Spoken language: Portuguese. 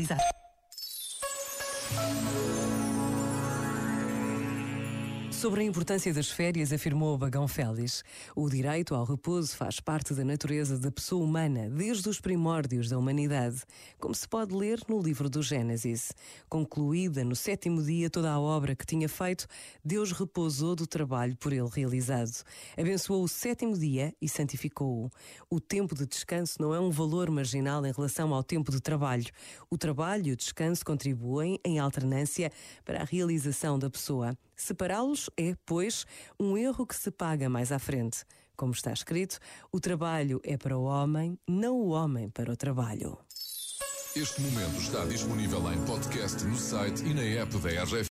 utilizar. Sobre a importância das férias, afirmou Bagão Félix. O direito ao repouso faz parte da natureza da pessoa humana, desde os primórdios da humanidade, como se pode ler no livro do Gênesis. Concluída no sétimo dia toda a obra que tinha feito, Deus repousou do trabalho por ele realizado. Abençoou o sétimo dia e santificou-o. O tempo de descanso não é um valor marginal em relação ao tempo de trabalho. O trabalho e o descanso contribuem em alternância para a realização da pessoa. Separá-los é, pois, um erro que se paga mais à frente. Como está escrito, o trabalho é para o homem, não o homem para o trabalho. Este momento está disponível em podcast no site e na app da RGF.